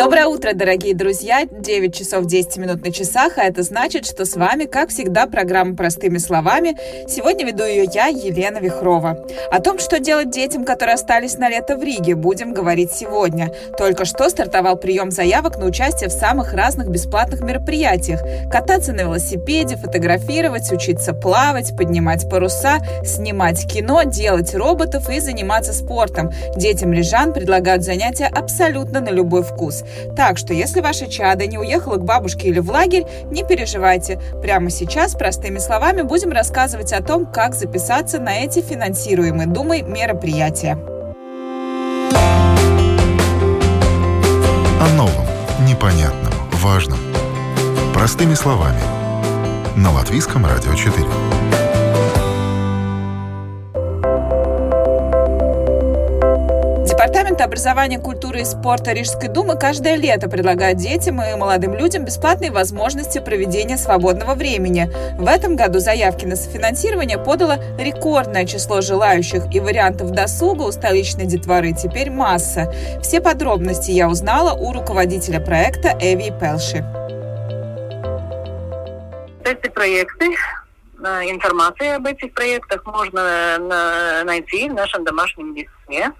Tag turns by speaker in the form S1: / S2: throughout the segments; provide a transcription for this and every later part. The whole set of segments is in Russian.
S1: Доброе утро, дорогие друзья! 9 часов 10 минут на часах, а это значит, что с вами, как всегда, программа «Простыми словами». Сегодня веду ее я, Елена Вихрова. О том, что делать детям, которые остались на лето в Риге, будем говорить сегодня. Только что стартовал прием заявок на участие в самых разных бесплатных мероприятиях. Кататься на велосипеде, фотографировать, учиться плавать, поднимать паруса, снимать кино, делать роботов и заниматься спортом. Детям рижан предлагают занятия абсолютно на любой вкус. Так что, если ваша чада не уехала к бабушке или в лагерь, не переживайте. Прямо сейчас, простыми словами, будем рассказывать о том, как записаться на эти финансируемые Думой мероприятия.
S2: О новом, непонятном, важном. Простыми словами. На Латвийском радио 4.
S1: Департамент образования, культуры и спорта Рижской думы каждое лето предлагает детям и молодым людям бесплатные возможности проведения свободного времени. В этом году заявки на софинансирование подало рекордное число желающих, и вариантов досуга у столичной детворы теперь масса. Все подробности я узнала у руководителя проекта Эви Пелши.
S3: Эти проекты Информация об этих проектах можно найти в нашем домашнем листе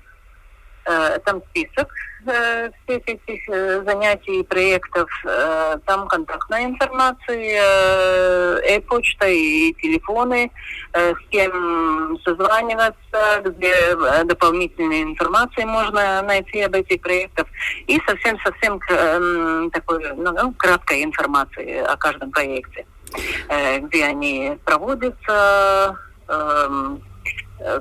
S3: там список э, всех этих э, занятий и проектов, э, там контактная информация, э, почта и телефоны, э, с кем созваниваться, где э, дополнительную информацию можно найти об этих проектах, и совсем-совсем э, такой, ну, ну, краткая информация о каждом проекте, э, где они проводятся, э,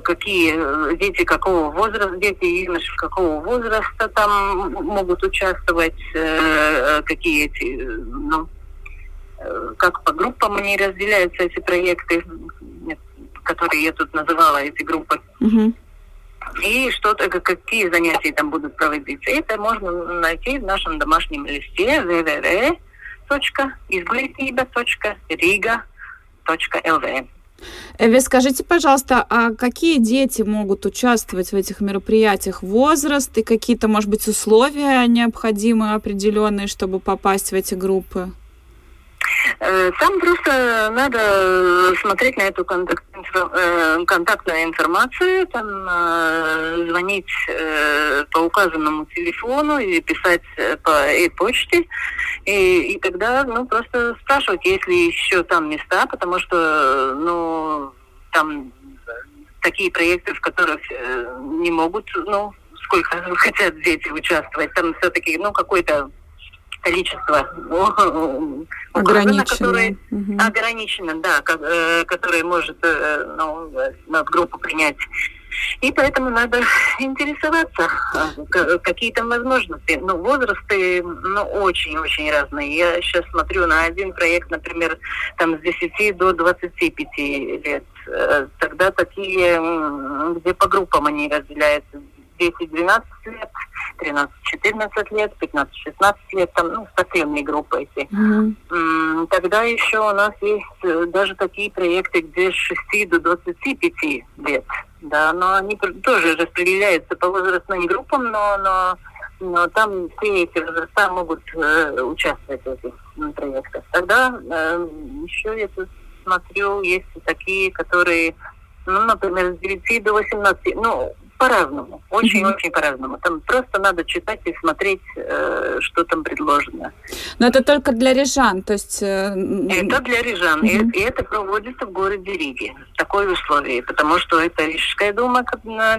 S3: какие дети какого возраста, дети и юноши какого возраста там могут участвовать, какие эти, ну, как по группам они разделяются, эти проекты, которые я тут называла, эти группы.
S1: Мгм.
S3: И что-то, какие занятия там будут проводиться. Это можно найти в нашем домашнем листе www.izglītība.riga.lv.
S1: Эви, скажите, пожалуйста, а какие дети могут участвовать в этих мероприятиях? Возраст и какие-то, может быть, условия необходимые определенные, чтобы попасть в эти группы?
S3: Э, Там просто надо смотреть на эту контакт, э, контактную информацию, там э, звонить по указанному телефону или писать по e-почте, и, и тогда ну, просто спрашивать, есть ли еще там места, потому что ну, там такие проекты, в которых не могут, ну, сколько хотят дети участвовать, там все-таки, ну, какое-то количество указано,
S1: Ограниченное.
S3: которое
S1: Мгм.
S3: ограничено, да, э, которое может э, ну, э, на группу принять. И поэтому надо интересоваться, к- какие там возможности. Ну, возрасты, ну, очень-очень разные. Я сейчас смотрю на один проект, например, там с 10 до 25 лет. Тогда такие, где по группам они разделяются. 10-12 лет, 13-14 лет, 15-16 лет, там, ну, совсемные группы эти. М, Тогда еще у нас есть э, даже такие проекты, где с 6 до 25 лет. Да, но они тоже распределяются по возрастным группам, но, но, но там все эти возраста могут э, участвовать в этих проектах. Тогда э, еще я тут смотрю, есть такие, которые, ну, например, с 9 до 18, ну, по-разному, очень-очень по-разному. Там просто надо читать и смотреть, э, что там предложено.
S1: Но это только для рижан, то есть... э,
S3: Это для рижан, и,
S1: Мгм.
S3: и это проводится в городе Риге. Такое условие, потому что это Рижская дума,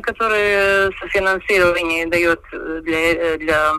S3: которая софинансирование дает э, для, э, для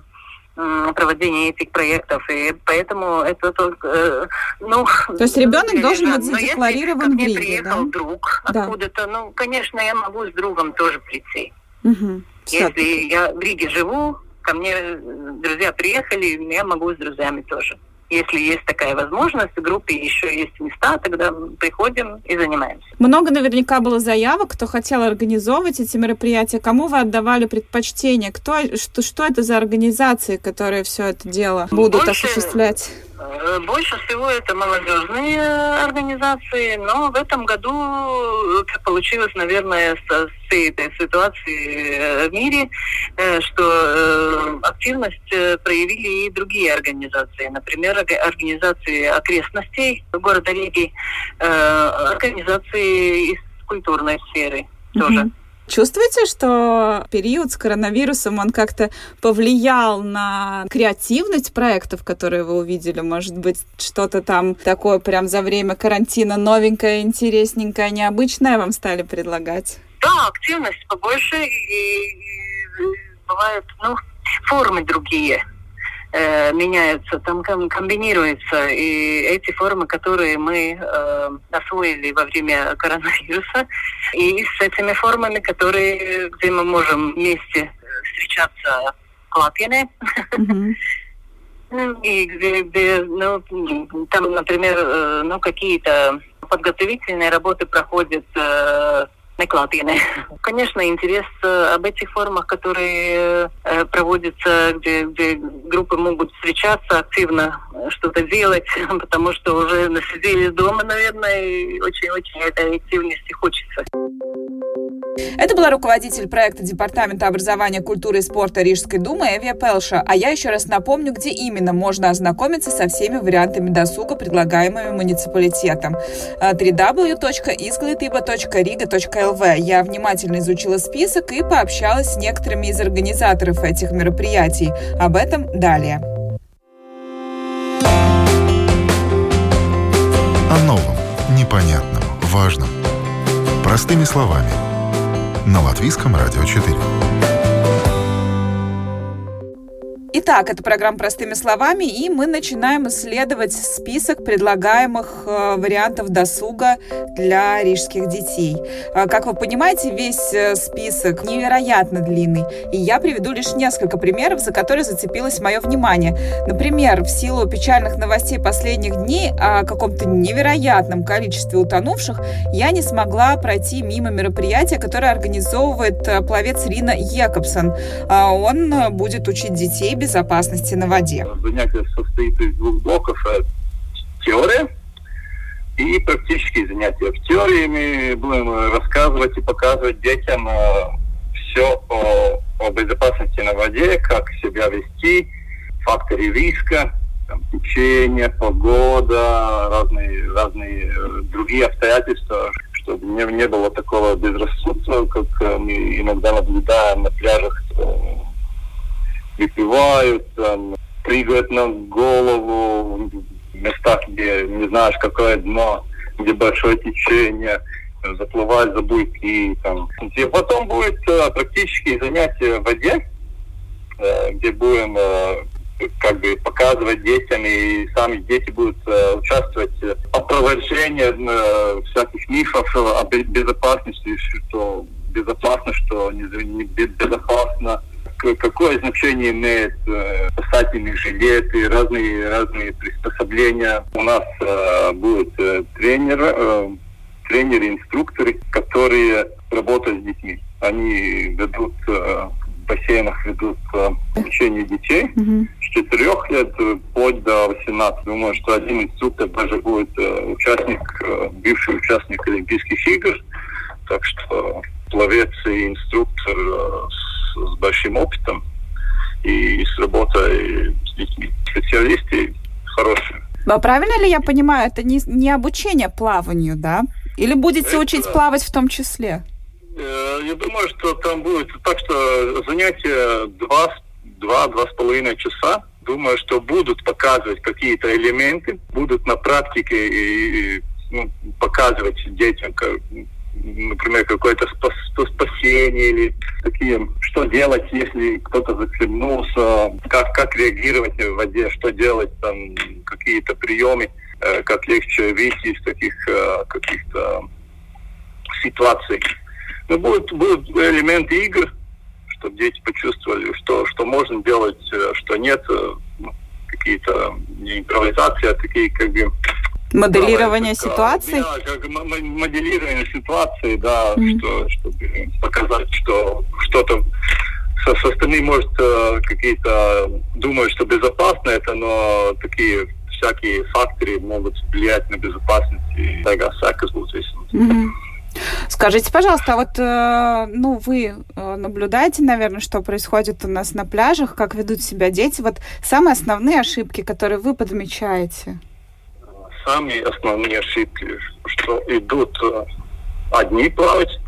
S3: проведения этих проектов, и поэтому это только, э, ну...
S1: То есть ребенок должен быть
S3: Но если
S1: задекларирован в Риге,
S3: приехал
S1: да?
S3: друг
S1: Да.
S3: откуда-то, ну, конечно, я могу с другом тоже прийти.
S1: Всё.
S3: Если я в Риге живу, ко мне друзья приехали, я могу с друзьями тоже. Если есть такая возможность, в группе еще есть места, тогда приходим и занимаемся.
S1: Много наверняка было заявок, кто хотел организовывать эти мероприятия. Кому вы отдавали предпочтение? Кто, что, что это за организации, которые все это дело будут
S3: Больше...
S1: осуществлять?
S3: Э, больше всего это молодежные организации, но в этом году это получилось, наверное, со всей этой ситуации э, в мире, э, что активность проявили и другие организации. Например, организации окрестностей города Риги, организации из культурной сферы тоже.
S1: Чувствуете, что период с коронавирусом, он как-то повлиял на креативность проектов, которые вы увидели? Может быть, что-то там такое прям за время карантина новенькое, интересненькое, необычное вам стали предлагать?
S3: Да, активность побольше и, и бывают, ну, формы другие э, меняются, там комбинируются. И эти формы, которые мы э, освоили во время коронавируса, и с этими формами, которые, где мы можем вместе встречаться клапьяне, и где, где, ну, там, например, э, ну, какие-то подготовительные работы проходят э, накладины. Конечно, интерес э, об этих формах, которые э, проводятся, где, где группы могут встречаться активно, э, что-то делать, потому что уже насидели дома, наверное, и очень-очень этой активности хочется.
S1: Это была руководитель проекта Департамента образования, культуры и спорта Рижской думы Эвия Пелша. А я еще раз напомню, где именно можно ознакомиться со всеми вариантами досуга, предлагаемыми муниципалитетом. www.izglītība.riga.lv Я внимательно изучила список и пообщалась с некоторыми из организаторов этих мероприятий. Об этом далее.
S2: О новом, непонятном, важном. Простыми словами – на Латвийском радио 4.
S1: Итак, это программа «Простыми словами», и мы начинаем исследовать список предлагаемых э, вариантов досуга для рижских детей. Э, как вы понимаете, весь э, список невероятно длинный, и я приведу лишь несколько примеров, за которые зацепилось мое внимание. Например, в силу печальных новостей последних дней о каком-то невероятном количестве утонувших, я не смогла пройти мимо мероприятия, которое организовывает пловец Рина Якобсон. Он будет учить детей безопасности на воде.
S4: Занятие состоит из двух блоков. Э, теория и практические занятия. В теории мы будем рассказывать и показывать детям э, все о, о безопасности на воде, как себя вести, факторы риска, там, течение, погода, разные, разные э, другие обстоятельства, чтобы не, не было такого безрассудства, как мы иногда наблюдаем на пляжах выпивают, там, прыгают на голову, в местах, где не знаешь, какое дно, где большое течение, заплывать за буйки. Там. И потом будет э, практические занятия в воде, э, где будем э, как бы показывать детям, и сами дети будут э, участвовать в опровержении э, всяких мифов о безопасности, что безопасно, что не, не безопасно какое значение имеет э, спасательные жилеты, разные, разные приспособления. У нас э, будет э, тренер, э, тренеры, инструкторы, которые работают с детьми. Они ведут э, в бассейнах ведут э, обучение детей mm-hmm. с 4 лет вплоть до 18. Думаю, что один инструктор даже будет э, участник, э, бывший участник Олимпийских игр. Так что пловец и инструктор э, с, с большим опытом и с работой с детьми. Специалисты хорошие.
S1: А правильно ли я понимаю, это не, не обучение плаванию, да? Или будете это... учить плавать в том числе?
S4: Э, я думаю, что там будет так, что занятия два, два, два с половиной часа. Думаю, что будут показывать какие-то элементы, будут на практике и, и ну, показывать детям, как, например, какое-то спасение или такие, что делать, если кто-то захлебнулся, как, как реагировать в воде, что делать, там, какие-то приемы, э, как легче выйти из таких э, каких-то ситуаций. Но ну, будут, будут элементы игр, чтобы дети почувствовали, что, что можно делать, э, что нет. какие-то не импровизации, а такие как бы
S1: Моделирование как, ситуации?
S4: Да, как моделирование ситуации, да, mm-hmm. что, чтобы показать, что что-то со, со стороны, может, э, какие-то думают, что безопасно это, но такие всякие факторы могут влиять на безопасность и так всякое mm-hmm.
S1: Скажите, пожалуйста, а вот э, ну, вы э, наблюдаете, наверное, что происходит у нас на пляжах, как ведут себя дети. Вот самые основные ошибки, которые вы подмечаете?
S4: Самые основные ошибки, что идут одни плавать,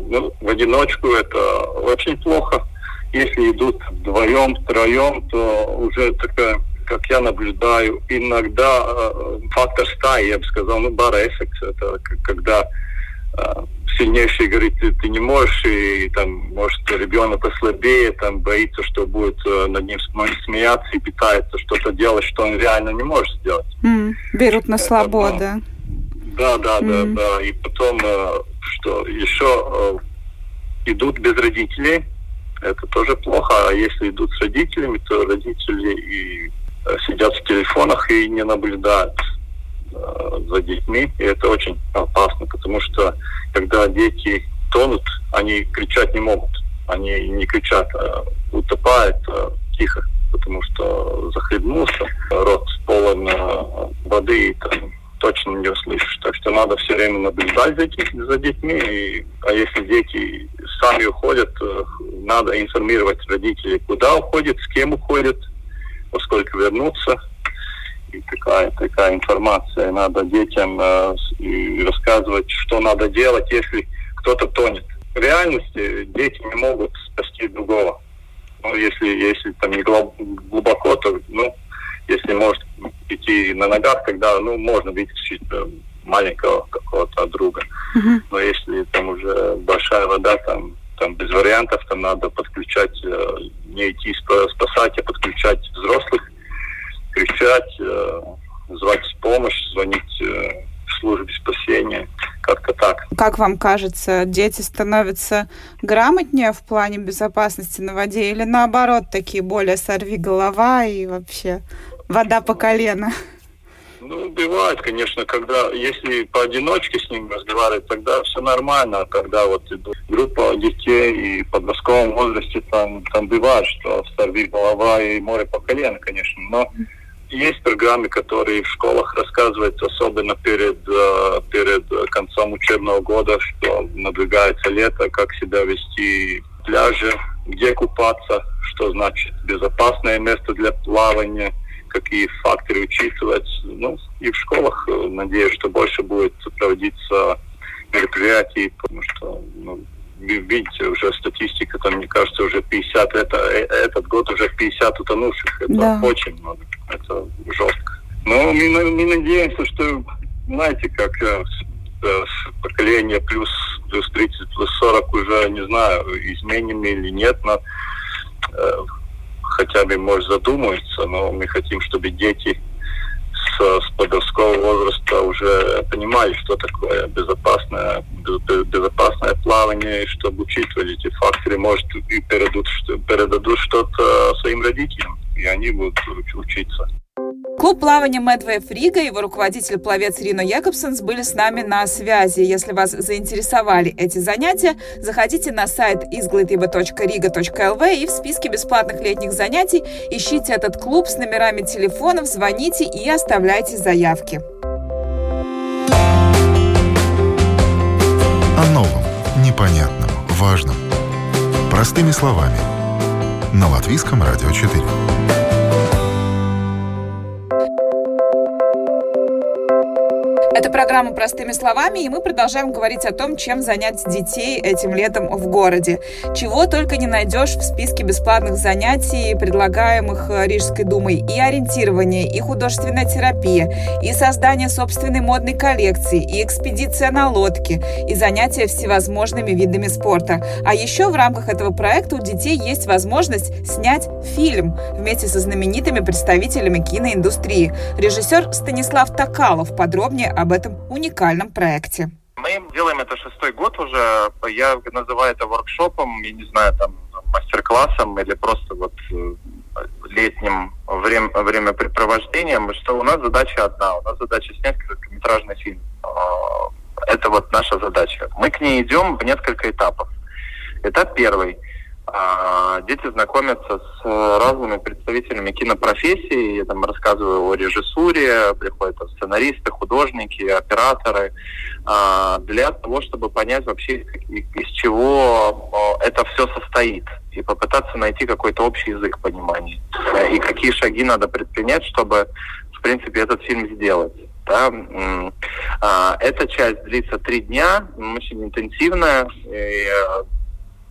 S4: ну, в одиночку это очень плохо. Если идут вдвоем, втроем, то уже такая, как я наблюдаю, иногда э, фактор стаи, я бы сказал, ну, эффект, это когда э, сильнейший говорит, ты, ты не можешь, и, там, может, ребенок послабее, там, боится, что будет э, над ним смеяться и пытается что-то делать, что он реально не может сделать.
S1: Mm, берут на слабо, это, да?
S4: Да, да, mm. да, да. И потом, э, что еще э, идут без родителей, это тоже плохо. А если идут с родителями, то родители и сидят в телефонах и не наблюдают за детьми. И это очень опасно, потому что когда дети тонут, они кричать не могут. Они не кричат, а утопают а тихо, потому что захлебнулся, рот полон э, воды и там точно не услышишь. Так что надо все время наблюдать за, детьми, за детьми. И, а если дети сами уходят, э, надо информировать родителей, куда уходят, с кем уходят, во сколько вернутся. И такая, такая информация. Надо детям э, рассказывать, что надо делать, если кто-то тонет. В реальности дети не могут спасти другого. Ну, если, если там не глубоко, то, ну, если может идти на ногах, когда, ну, можно вытащить э, маленького какого-то друга. Uh-huh. Но если там уже большая вода, там, там без вариантов, там надо подключать, э, не идти спасать, а подключать взрослых, кричать, э, звать помощь, звонить э, службе спасения, как-то так.
S1: Как вам кажется, дети становятся грамотнее в плане безопасности на воде или наоборот такие более сорви голова и вообще вода по колено?
S4: Ну, бывает, конечно, когда, если поодиночке с ним разговаривать, тогда все нормально, а когда вот группа детей и в подростковом возрасте, там, там бывает, что сорви голова и море по колено, конечно, но есть программы, которые в школах рассказывают, особенно перед, э, перед концом учебного года, что надвигается лето, как себя вести в пляже, где купаться, что значит безопасное место для плавания, какие факторы учитывать. Ну, и в школах, э, надеюсь, что больше будет проводиться мероприятий, потому что ну, видите, уже статистика, там, мне кажется, уже 50, это, э, этот год уже 50 утонувших. Это да. очень много, это жестко. Но мы, мы надеемся, что, знаете, как э, поколение плюс, плюс 30, плюс 40 уже, не знаю, изменим или нет, но хотя бы, может, задумаются, но мы хотим, чтобы дети с, подросткового возраста уже понимали, что такое безопасное, безопасное плавание, чтобы учитывали эти факторы, может, и передадут, передадут что-то своим родителям, и они будут учиться.
S1: Клуб плавания Медвейв Рига и его руководитель-пловец Рино Якобсенс были с нами на связи. Если вас заинтересовали эти занятия, заходите на сайт izglitиba.riga.lv и в списке бесплатных летних занятий ищите этот клуб с номерами телефонов, звоните и оставляйте заявки.
S2: О новом, непонятном, важном. Простыми словами. На Латвийском радио 4.
S1: Это программа «Простыми словами», и мы продолжаем говорить о том, чем занять детей этим летом в городе. Чего только не найдешь в списке бесплатных занятий, предлагаемых Рижской думой. И ориентирование, и художественная терапия, и создание собственной модной коллекции, и экспедиция на лодке, и занятия всевозможными видами спорта. А еще в рамках этого проекта у детей есть возможность снять фильм вместе со знаменитыми представителями киноиндустрии. Режиссер Станислав Токалов подробнее об этом уникальном проекте.
S5: Мы делаем это шестой год уже. Я называю это воркшопом, я не знаю, там, мастер-классом или просто вот э, летним время, времяпрепровождением, что у нас задача одна. У нас задача снять короткометражный фильм. А, это вот наша задача. Мы к ней идем в несколько этапов. Этап первый – дети знакомятся с разными представителями кинопрофессии. Я там рассказываю о режиссуре, приходят там, сценаристы, художники, операторы, а, для того, чтобы понять вообще, из чего это все состоит, и попытаться найти какой-то общий язык понимания. И какие шаги надо предпринять, чтобы, в принципе, этот фильм сделать. Да? А, эта часть длится три дня, очень интенсивная. И Э,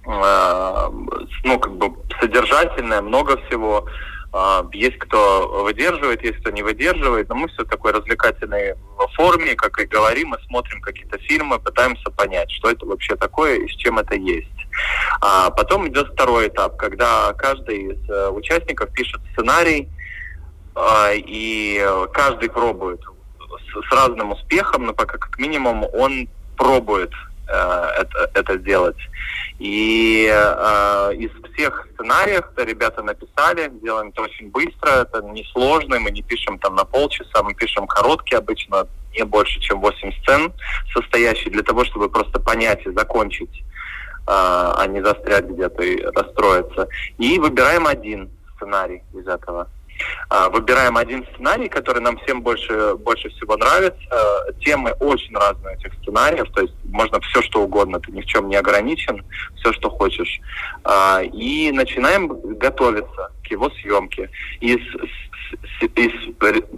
S5: ну, как бы содержательное, много всего. Э, есть кто выдерживает, есть кто не выдерживает, но мы все в такой развлекательной форме, как и говорим, мы смотрим какие-то фильмы, пытаемся понять, что это вообще такое и с чем это есть. А потом идет второй этап, когда каждый из э, участников пишет сценарий, и каждый пробует с разным успехом, но пока как минимум он пробует это, это делать. И э, из всех сценариев -то ребята написали, делаем это очень быстро, это несложно, мы не пишем там на полчаса, мы пишем короткие, обычно не больше, чем 8 сцен, состоящие для того, чтобы просто понять и закончить, э, а не застрять где-то и расстроиться. И выбираем один сценарий из этого. А, выбираем один сценарий, который нам всем больше, больше всего нравится. Темы очень разные этих сценариев, то есть можно все что угодно, ты ни в чем не ограничен, все что хочешь. А, и начинаем готовиться к его съемке. Из, из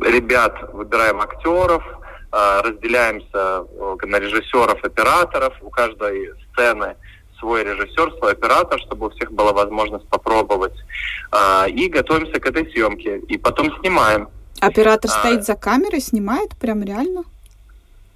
S5: ребят выбираем актеров, а, разделяемся э, на режиссеров, операторов. У каждой сцены свой режиссер, свой оператор, чтобы у всех была возможность попробовать. А, и готовимся к этой съемке. И потом снимаем.
S1: Оператор а, стоит за камерой, снимает прям реально?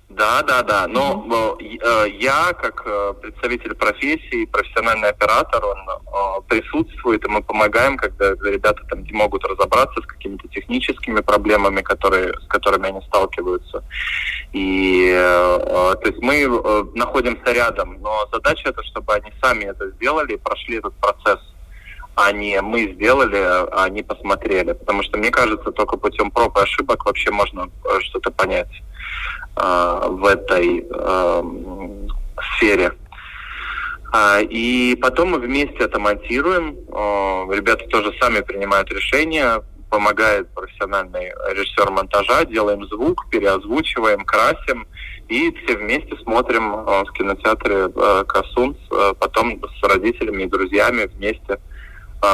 S5: Да, да, да. Но mm-hmm. я, как э, представитель профессии, профессиональный оператор, он э, присутствует, и мы помогаем, когда ребята там не могут разобраться с какими-то техническими проблемами, которые, с которыми они сталкиваются. И то есть мы находимся рядом, но задача это, чтобы они сами это сделали, прошли этот процесс а не мы сделали, а они посмотрели. Потому что, мне кажется, только путем проб и ошибок вообще можно что-то понять. Э, в этой э, сфере. А, и потом мы вместе это монтируем. Э, ребята тоже сами принимают решения, помогает профессиональный режиссер монтажа, делаем звук, переозвучиваем, красим и все вместе смотрим в кинотеатре Касунс, потом с родителями и друзьями вместе,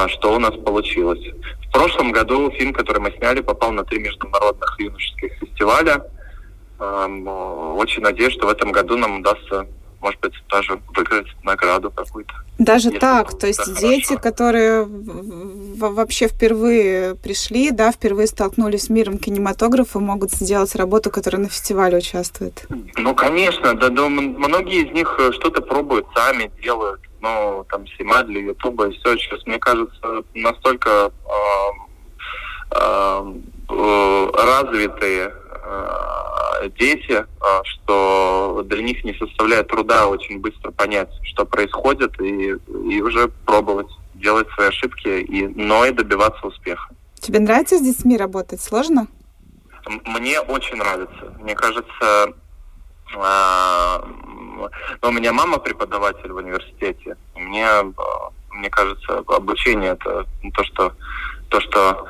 S5: что у нас получилось. В прошлом году фильм, который мы сняли, попал на три международных юношеских фестиваля – очень надеюсь, что в этом году нам удастся может быть, даже выиграть награду какую-то.
S1: Даже так, то есть дети, хорошо. которые вообще впервые пришли, да, впервые столкнулись с миром кинематографа, могут сделать работу, которая на фестивале участвует.
S5: Ну, конечно, да, да многие из них э, что-то пробуют сами, делают, ну, там, снимают для Ютуба и все. Сейчас, мне кажется, настолько э, э, развитые дети, э, что для них не составляет труда очень быстро понять, что происходит, и, и уже пробовать делать свои ошибки, и, но и добиваться успеха.
S1: Тебе нравится с детьми работать? Сложно?
S5: Мне очень нравится. Мне кажется, э, ну, у меня мама преподаватель в университете. Мне, мне кажется, обучение это то, что то, что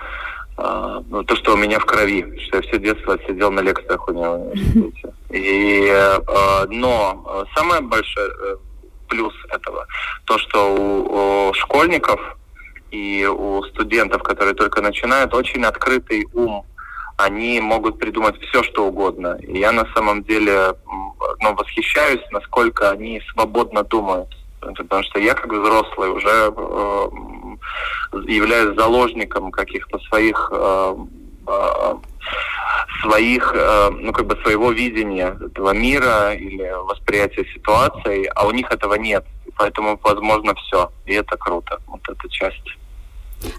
S5: то, что у меня в крови, что я все детство сидел на лекциях у него в университете. И, э, но самый большой э, плюс этого, то, что у, у школьников и у студентов, которые только начинают, очень открытый ум. Они могут придумать все, что угодно. И я на самом деле ну, восхищаюсь, насколько они свободно думают. Потому что я как взрослый уже э, являюсь заложником каких-то своих э, э, своих, э, ну как бы своего видения этого мира или восприятия ситуации, а у них этого нет. Поэтому возможно все. И это круто. Вот эта часть.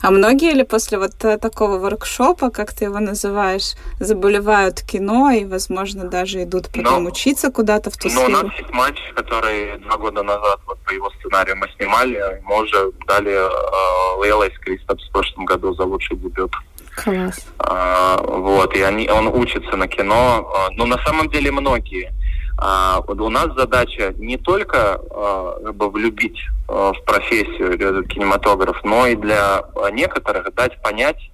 S1: А многие ли после вот такого воркшопа, как ты его называешь, заболевают кино и, возможно, даже идут потом но, учиться куда-то в ту
S5: сферу? Ну, у нас есть матч, который два года назад вот по его сценарию мы снимали. Мы уже дали э, Лейла из Кристопс в прошлом году за лучший дебют.
S1: Класс.
S5: А, вот, и они, он учится на кино. А, но на самом деле многие. А, у нас задача не только а, как бы влюбить а, в профессию кинематограф, но и для некоторых дать понять,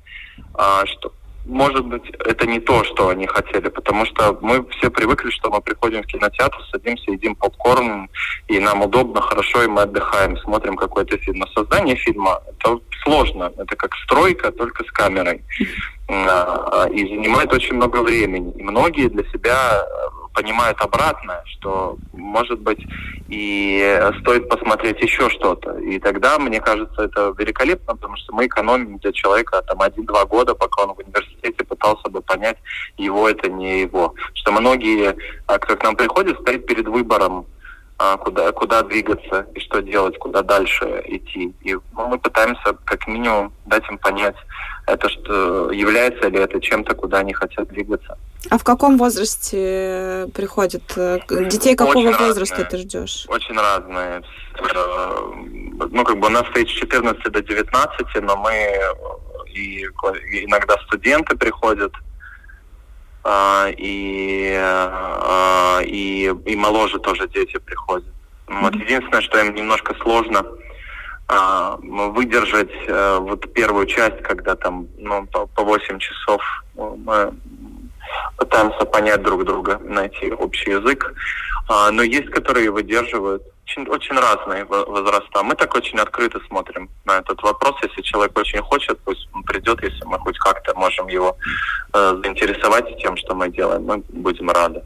S5: а, что может быть, это не то, что они хотели, потому что мы все привыкли, что мы приходим в кинотеатр, садимся, едим попкорн, и нам удобно, хорошо, и мы отдыхаем, смотрим какой-то фильм. Но создание фильма — это сложно, это как стройка, только с камерой. А, и занимает очень много времени. И многие для себя понимают обратное, что, может быть, и стоит посмотреть еще что-то. И тогда, мне кажется, это великолепно, потому что мы экономим для человека там один-два года, пока он в университете пытался бы понять, его это не его. Что многие, а, кто к нам приходят, стоят перед выбором, куда, куда двигаться и что делать, куда дальше идти. И мы пытаемся как минимум дать им понять, это что является ли это чем-то, куда они хотят двигаться.
S1: А в каком возрасте приходят? Детей какого Очень возраста разные. ты ждешь?
S5: Очень разные. Э, ну, как бы у нас стоит с 14 до 19, но мы и иногда студенты приходят, а, и, а, и, и моложе тоже дети приходят. Вот единственное, что им немножко сложно а, выдержать э, вот первую часть, когда там ну, по, по 8 часов мы пытаемся понять друг друга, найти общий язык. Но есть, которые выдерживают очень, очень разные возраста. Мы так очень открыто смотрим на этот вопрос. Если человек очень хочет, пусть он придет, если мы хоть как-то можем его э, заинтересовать тем, что мы делаем, мы будем рады.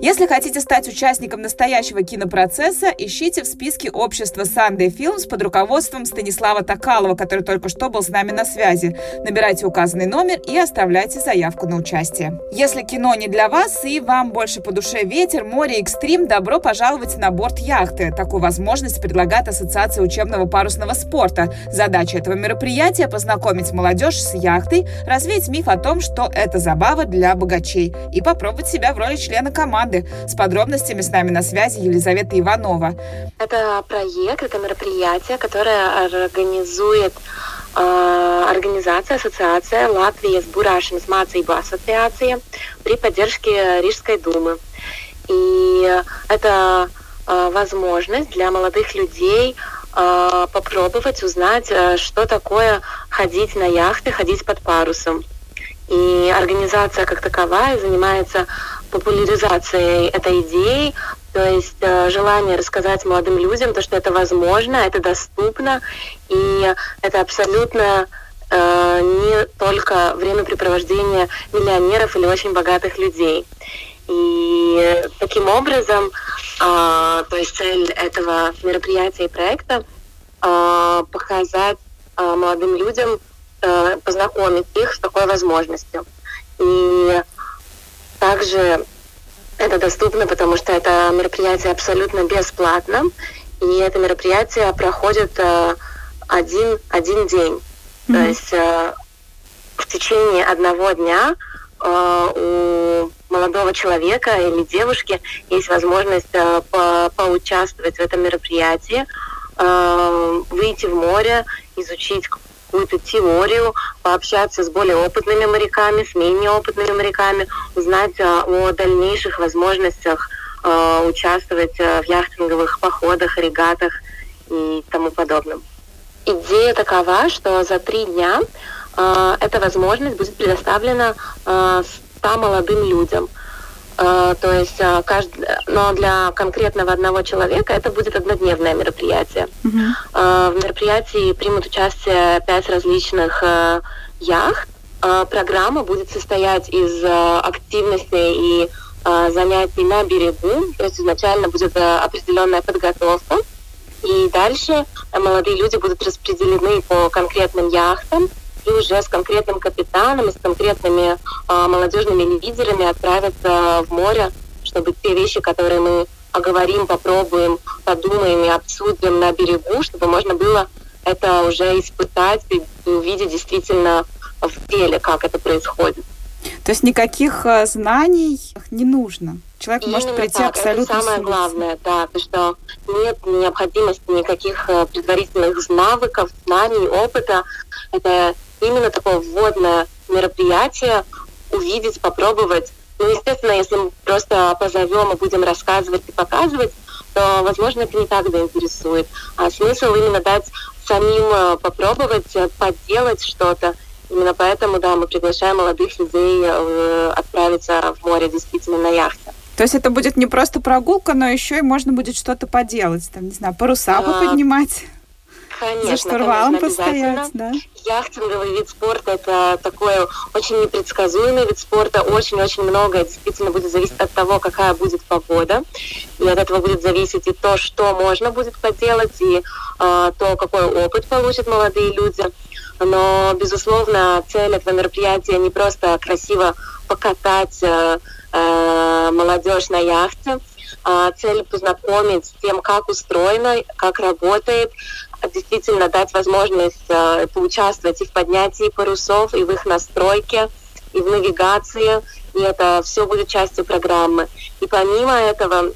S1: Если хотите стать участником настоящего кинопроцесса, ищите в списке общества Sunday Films под руководством Станислава Токалова, который только что был с нами на связи. Набирайте указанный номер и оставляйте заявку на участие. Если кино не для вас и вам больше по душе ветер, море, экстрим, добро пожаловать на борт яхты. Такую возможность предлагает Ассоциация учебного парусного спорта. Задача этого мероприятия – познакомить молодежь с яхтой, развеять миф о том, что это забава для богачей и попробовать себя в роли члена команды. С подробностями с нами на связи Елизавета Иванова.
S6: Это проект, это мероприятие, которое организует э, организация, ассоциация Латвия с Бурашинс Mācību ассоциации при поддержке Рижской думы. И это э, возможность для молодых людей э, попробовать узнать, что такое ходить на яхты, ходить под парусом. И организация как таковая занимается популяризацией этой идеи, то есть э, желание рассказать молодым людям то, что это возможно, это доступно, и это абсолютно э, не только времяпрепровождение миллионеров или очень богатых людей. И таким образом, э, то есть цель этого мероприятия и проекта э, показать э, молодым людям Э, познакомить их с такой возможностью. И также это доступно, потому что это мероприятие абсолютно бесплатно, и это мероприятие проходит э, один, один день. Mm-hmm. То есть э, в течение одного дня у молодого человека или девушки есть возможность по поучаствовать в этом мероприятии, выйти в море, изучить какую-то теорию, пообщаться с более опытными моряками, с менее опытными моряками, узнать а, о дальнейших возможностях а, участвовать а, в яхтинговых походах, регатах и тому подобном. Идея такова, что за три дня эта возможность будет предоставлена 100 молодым людям – то есть uh, каждый, но для конкретного одного человека это будет однодневное мероприятие. Uh, в мероприятии примут участие пять различных яхт. Программа будет состоять из активностей и занятий на берегу. То есть изначально будет определенная подготовка. И дальше молодые люди будут распределены по конкретным яхтам и уже с конкретным капитаном с конкретными э, молодежными лидерами отправиться в море, чтобы те вещи, которые мы поговорим, попробуем, подумаем и обсудим на берегу, чтобы можно было это уже испытать и увидеть действительно в деле, как это происходит.
S1: То есть никаких э, знаний не нужно. Человек
S6: Именно
S1: может прийти
S6: так.
S1: абсолютно
S6: Это самое главное, да, то что нет необходимости никаких э, предварительных навыков, знаний, опыта. Это именно такое вводное мероприятие, увидеть, попробовать. Ну, естественно, если мы просто позовем и будем рассказывать и показывать, то, возможно, это не так заинтересует. А смысл именно дать самим э, попробовать, подделать что-то, Именно поэтому, да, мы приглашаем молодых людей э, отправиться в море действительно на яхте.
S1: То есть это будет не просто прогулка, но еще и можно будет что-то поделать, там, не знаю, паруса а, поподнимать.
S6: Конечно,
S1: за штурвалом постоять, да.
S6: Яхтинговый вид спорта – это такой очень непредсказуемый вид спорта. Очень-очень многое действительно будет зависеть от того, какая будет погода. И от этого будет зависеть и то, что можно будет поделать, и э, то, какой опыт получат молодые люди. Но, безусловно, цель этого мероприятия не просто красиво покатать э, э, молодежь на яхте, а цель познакомить с тем, как устроено, как работает, действительно дать возможность э, поучаствовать и в поднятии парусов, и в их настройке, и в навигации. И это все будет частью программы. И помимо этого,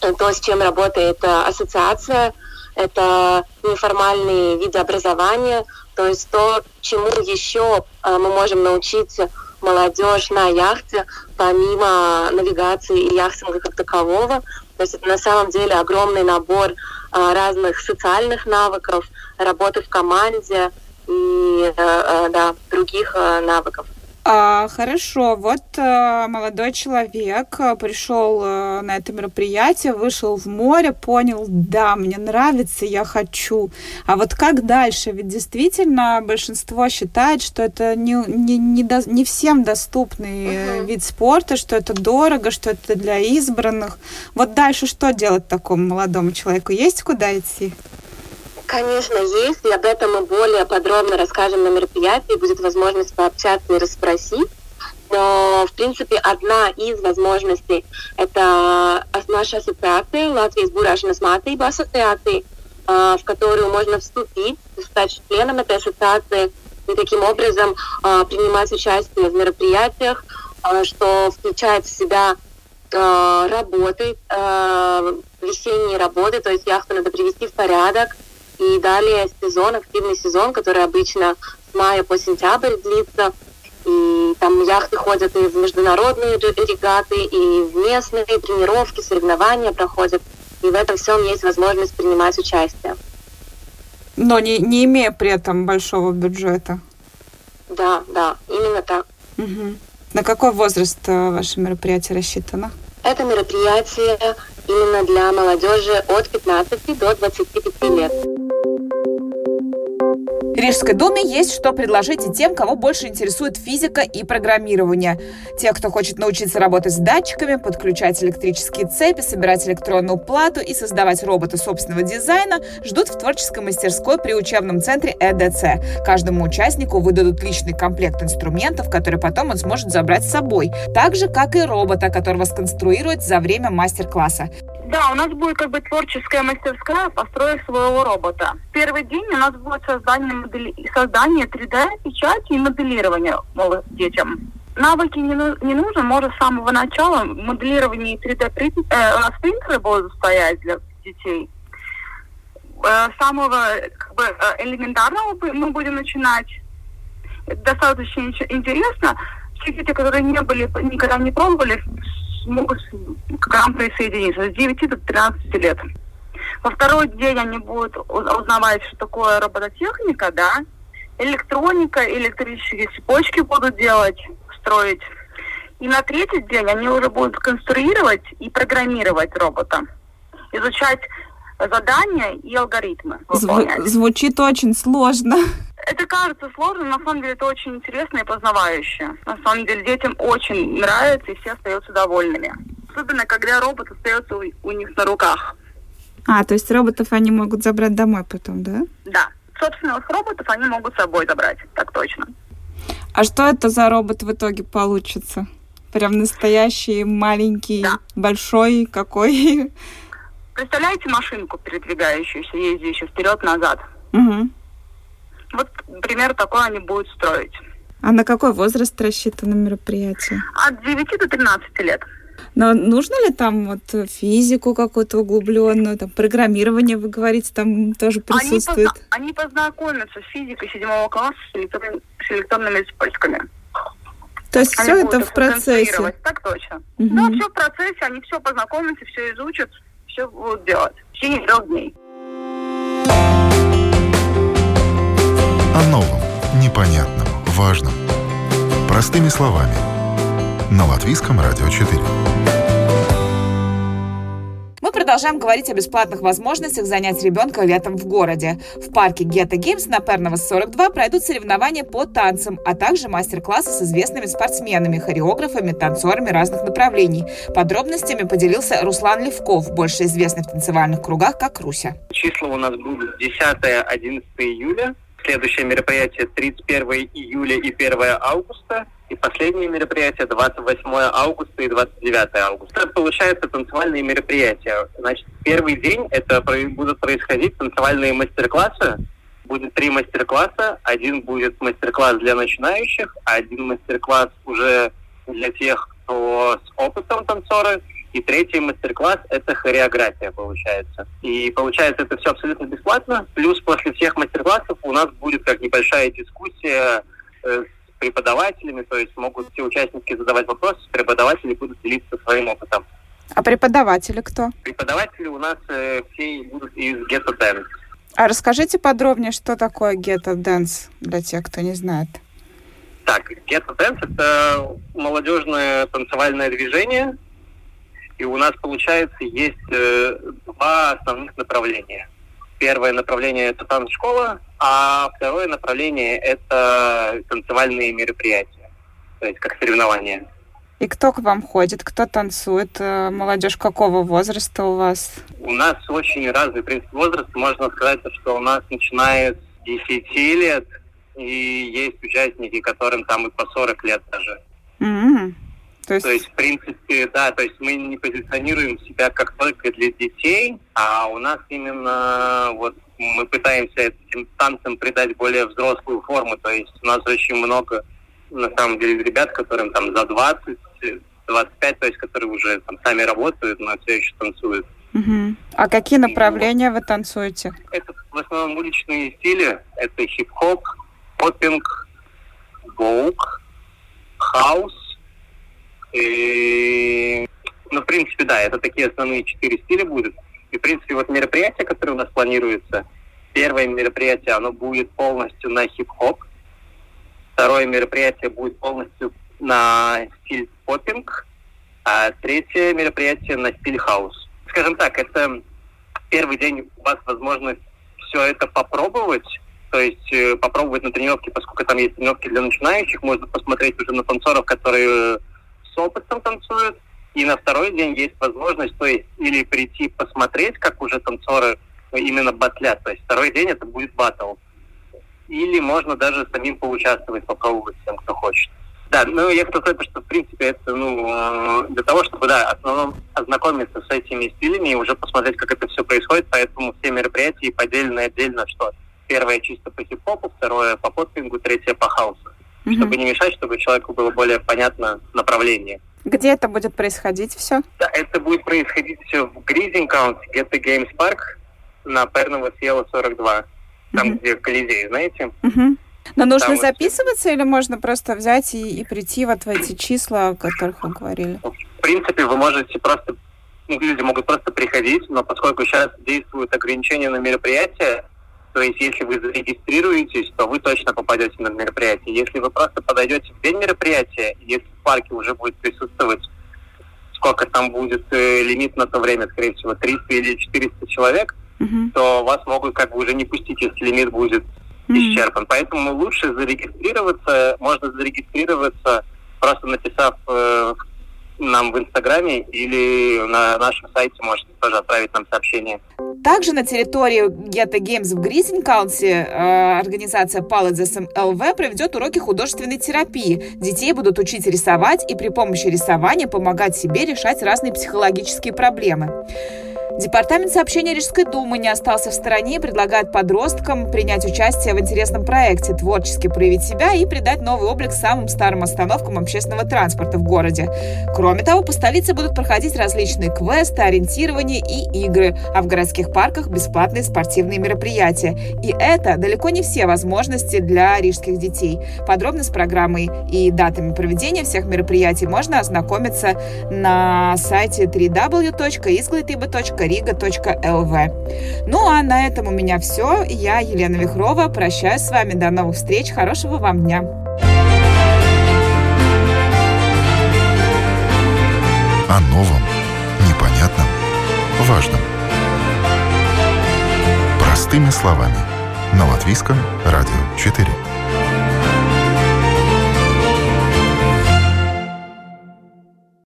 S6: то, с чем работает ассоциация, это неформальные виды образования, то есть то, чему еще э, мы можем научить молодежь на яхте, помимо навигации и яхтинга как такового. То есть это на самом деле огромный набор э, разных социальных навыков, работы в команде и э, да, других навыков.
S1: А, хорошо, вот а, молодой человек а, пришел а, на это мероприятие, вышел в море, понял, да, мне нравится, я хочу. А вот как дальше? Ведь действительно большинство считает, что это не, не, не, до, не всем доступный uh-huh. вид спорта, что это дорого, что это для избранных. Вот дальше что делать такому молодому человеку? Есть куда идти?
S6: Конечно, есть, и об этом мы более подробно расскажем на мероприятии, будет возможность пообщаться и расспросить. Но, в принципе, одна из возможностей – это наша ассоциация Латвии с Бурашинас Матыба ассоциации, а, в которую можно вступить, стать членом этой ассоциации и таким образом а, принимать участие в мероприятиях, а, что включает в себя работы, весенние работы, то есть яхту надо привести в порядок – и далее сезон, активный сезон, который обычно с мая по сентябрь длится. И там яхты ходят и в международные регаты, и в местные тренировки, соревнования проходят. И в этом всем есть возможность принимать участие.
S1: Но не, не имея при этом большого бюджета.
S6: Да, да, именно так.
S1: Угу. На какой возраст э, ваше мероприятие рассчитано?
S6: Это мероприятие именно для молодежи от 15 до 25 лет.
S1: Рижской думе есть что предложить и тем, кого больше интересует физика и программирование. Те, кто хочет научиться работать с датчиками, подключать электрические цепи, собирать электронную плату и создавать роботы собственного дизайна, ждут в творческой мастерской при учебном центре ЭДЦ. Каждому участнику выдадут личный комплект инструментов, который потом он сможет забрать с собой. Так же, как и робота, которого сконструирует за время мастер-класса.
S7: Да, у нас будет как бы творческая мастерская построить своего робота. Первый день у нас будет создание, модели... создание 3D-печати и моделирование детям. Навыки не, ну... не нужно, может с самого начала моделирование 3D принт... э, будут стоять для детей. Э, самого как бы, э, элементарного мы будем начинать. Это достаточно интересно. Все дети, которые не были, никогда не пробовали, могут к нам присоединиться с 9 до 13 лет. Во второй день они будут узнавать, что такое робототехника, да, электроника, электрические цепочки будут делать, строить. И на третий день они уже будут конструировать и программировать робота, изучать задания и алгоритмы.
S1: Зву- звучит очень сложно.
S7: Это кажется сложно, на самом деле это очень интересно и познавающе. На самом деле детям очень нравится, и все остаются довольными. Особенно, когда робот остается у, у них на руках.
S1: А, то есть роботов они могут забрать домой потом, да?
S7: Да. Собственных роботов они могут с собой забрать, так точно.
S1: А что это за робот в итоге получится? Прям настоящий, маленький, да. большой какой?
S7: Представляете машинку передвигающуюся, ездящую вперед-назад?
S1: Угу.
S3: Вот пример такой они будут строить.
S1: А на какой возраст рассчитано мероприятие?
S3: От 9 до 13 лет.
S1: Но нужно ли там вот физику какую-то углубленную, там программирование, вы говорите, там тоже присутствует?
S3: Они, позна- они познакомятся с физикой седьмого класса с, электронными, с электронными цепочками.
S1: То есть они все это в процессе?
S3: Так точно. Угу. Да, все в процессе, они все познакомятся, все изучат, все будут делать в течение трех дней.
S2: О новом, непонятном, важном. Простыми словами. На Латвийском радио 4.
S1: Мы продолжаем говорить о бесплатных возможностях занять ребенка летом в городе. В парке Гетто Геймс на Пернова 42 пройдут соревнования по танцам, а также мастер-классы с известными спортсменами, хореографами, танцорами разных направлений. Подробностями поделился Руслан Левков, больше известный в танцевальных кругах как Руся.
S8: Числа у нас будут 10-11 июля. Следующее мероприятие 31 июля и 1 августа. И последнее мероприятие 28 августа и 29 августа. Получается танцевальные мероприятия. Значит, первый день это будут происходить танцевальные мастер-классы. Будет три мастер-класса. Один будет мастер-класс для начинающих, а один мастер-класс уже для тех, кто с опытом танцоры. И третий мастер-класс – это хореография, получается. И получается это все абсолютно бесплатно. Плюс после всех мастер-классов у нас будет как небольшая дискуссия э, с преподавателями, то есть могут все участники задавать вопросы, преподаватели будут делиться своим опытом.
S1: А преподаватели кто?
S8: Преподаватели у нас э, все будут из Ghetto Dance.
S1: А расскажите подробнее, что такое Ghetto Dance для тех, кто не знает.
S8: Так, Ghetto Dance – это молодежное танцевальное движение, и у нас, получается, есть э, два основных направления. Первое направление – это танцшкола, а второе направление – это танцевальные мероприятия, то есть как соревнования.
S1: И кто к вам ходит, кто танцует? Э, молодежь какого возраста у вас?
S8: У нас очень разный принцип возраста. Можно сказать, что у нас начиная с 10 лет, и есть участники, которым там и по 40 лет даже.
S1: Mm-hmm.
S8: То есть... то есть, в принципе, да, то есть мы не позиционируем себя как только для детей, а у нас именно вот мы пытаемся этим танцам придать более взрослую форму. То есть у нас очень много, на самом деле, ребят, которым там за 20, 25, то есть которые уже там сами работают, но все еще танцуют.
S1: Угу. А какие направления вы танцуете?
S8: Это в основном уличные стили. Это хип-хоп, поппинг, vogue, хаус, и, ну, в принципе, да, это такие основные четыре стиля будут. И, в принципе, вот мероприятие, которое у нас планируется, первое мероприятие, оно будет полностью на хип-хоп. Второе мероприятие будет полностью на стиль поппинг. А третье мероприятие на стиль хаус. Скажем так, это первый день у вас возможность все это попробовать, то есть э, попробовать на тренировке, поскольку там есть тренировки для начинающих, можно посмотреть уже на танцоров, которые с опытом танцуют. И на второй день есть возможность, то есть, или прийти посмотреть, как уже танцоры именно батлят. То есть второй день это будет батл. Или можно даже самим поучаствовать, попробовать тем, кто хочет. Да, ну я хотел сказать, что в принципе это ну э, для того, чтобы да, основном ознакомиться с этими стилями и уже посмотреть, как это все происходит, поэтому все мероприятия поделены отдельно, что первое чисто по хип-хопу, второе по поппингу, третье по хаусу mm-hmm. чтобы не мешать, чтобы человеку было более понятно направление.
S1: Где это будет происходить все?
S8: Да, это будет происходить все в Гризинькалне, Ghetto Games Park на Pērnavas iela 42, там, mm-hmm. где Колизей, знаете?
S1: Mm-hmm. Но нужно там записываться вот... или можно просто взять и, и прийти вот в эти числа, о которых вы говорили?
S8: В принципе, вы можете просто, ну, люди могут просто приходить, но поскольку сейчас действуют ограничения на мероприятия, то есть, если вы зарегистрируетесь, то вы точно попадете на мероприятие. Если вы просто подойдете в день мероприятия, если в парке уже будет присутствовать, сколько там будет э, лимит на то время, скорее всего, 300 или 400 человек, uh-huh. то вас могут как бы уже не пустить, если лимит будет uh-huh. исчерпан. Поэтому лучше зарегистрироваться, можно зарегистрироваться, просто написав э, нам в Инстаграме или на нашем сайте можете тоже отправить нам сообщение.
S1: Также на территории Geta Games в Гризенкаунте э, организация Palaces ЛВ проведет уроки художественной терапии. Детей будут учить рисовать и при помощи рисования помогать себе решать разные психологические проблемы. Департамент сообщения Рижской думы не остался в стороне и предлагает подросткам принять участие в интересном проекте, творчески проявить себя и придать новый облик самым старым остановкам общественного транспорта в городе. Кроме того, по столице будут проходить различные квесты, ориентирования и игры, а в городских парках бесплатные спортивные мероприятия. И это далеко не все возможности для рижских детей. Подробно с программой и датами проведения всех мероприятий можно ознакомиться на сайте www.izglitiba.ru riga.lv. Ну а на этом у меня все. Я, Елена Вихрова, прощаюсь с вами. До новых встреч. Хорошего вам дня.
S2: О новом, непонятном, важном. Простыми словами. На Латвийском радио 4.